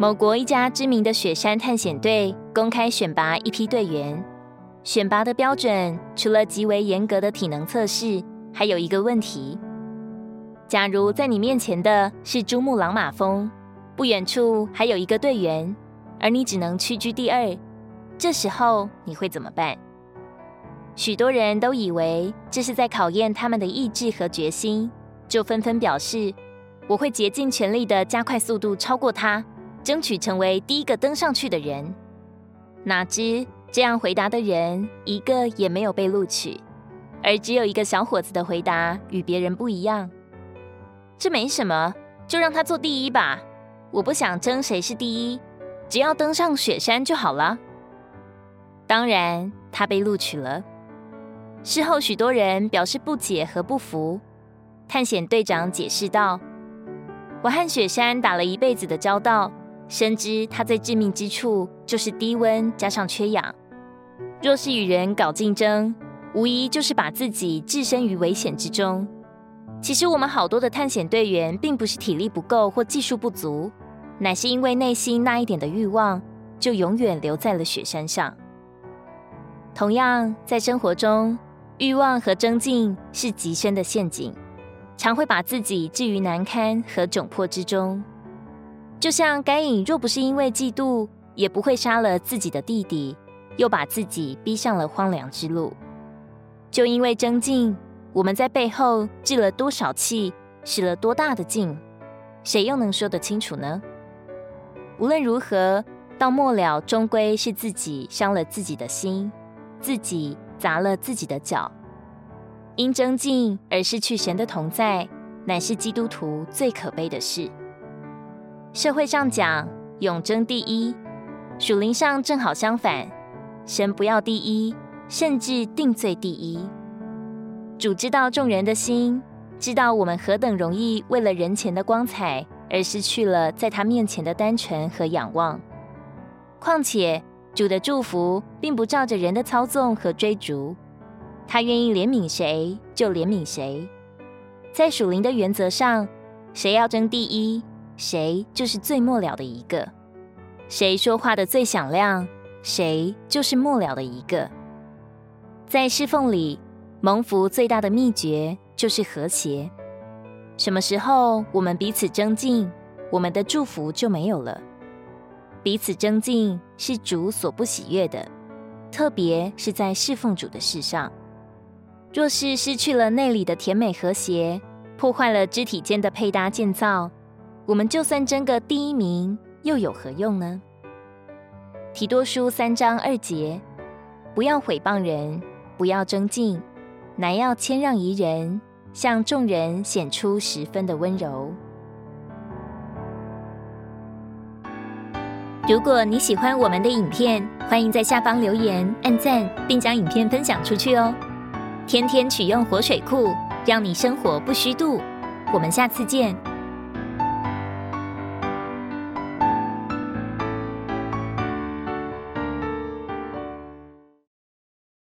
某国一家知名的雪山探险队公开选拔一批队员，选拔的标准除了极为严格的体能测试，还有一个问题：假如在你面前的是珠穆朗玛峰，不远处还有一个队员，而你只能屈居第二，这时候你会怎么办？许多人都以为这是在考验他们的意志和决心，就纷纷表示：“我会竭尽全力的加快速度，超过他。”争取成为第一个登上去的人，哪知这样回答的人一个也没有被录取，而只有一个小伙子的回答与别人不一样。这没什么，就让他做第一吧。我不想争谁是第一，只要登上雪山就好了。当然，他被录取了。事后，许多人表示不解和不服。探险队长解释道：“我和雪山打了一辈子的交道。”深知它最致命之处就是低温加上缺氧。若是与人搞竞争，无疑就是把自己置身于危险之中。其实我们好多的探险队员，并不是体力不够或技术不足，乃是因为内心那一点的欲望，就永远留在了雪山上。同样，在生活中，欲望和争竞是极深的陷阱，常会把自己置于难堪和窘迫之中。就像该隐若不是因为嫉妒，也不会杀了自己的弟弟，又把自己逼上了荒凉之路。就因为争竞，我们在背后置了多少气，使了多大的劲，谁又能说得清楚呢？无论如何，到末了终归是自己伤了自己的心，自己砸了自己的脚。因争竞而失去神的同在，乃是基督徒最可悲的事。社会上讲永争第一，属灵上正好相反，神不要第一，甚至定罪第一。主知道众人的心，知道我们何等容易为了人前的光彩而失去了在他面前的单纯和仰望。况且主的祝福并不照着人的操纵和追逐，他愿意怜悯谁就怜悯谁。在属灵的原则上，谁要争第一，谁就是最末了的一个，谁说话的最响亮，谁就是末了的一个。在侍奉里，蒙福最大的秘诀就是和谐。什么时候我们彼此争竞，我们的祝福就没有了。彼此争竞是主所不喜悦的，特别是在侍奉主的事上。若是失去了内里的甜美和谐，破坏了肢体间的配搭建造。我们就算争个第一名，又有何用呢？提多书三章二节，不要毁谤人，不要争竞，乃要谦让宜人，向众人显出十分的温柔。如果你喜欢我们的影片，欢迎在下方留言、按赞，并将影片分享出去哦。天天取用活水库，让你生活不虚度。我们下次见。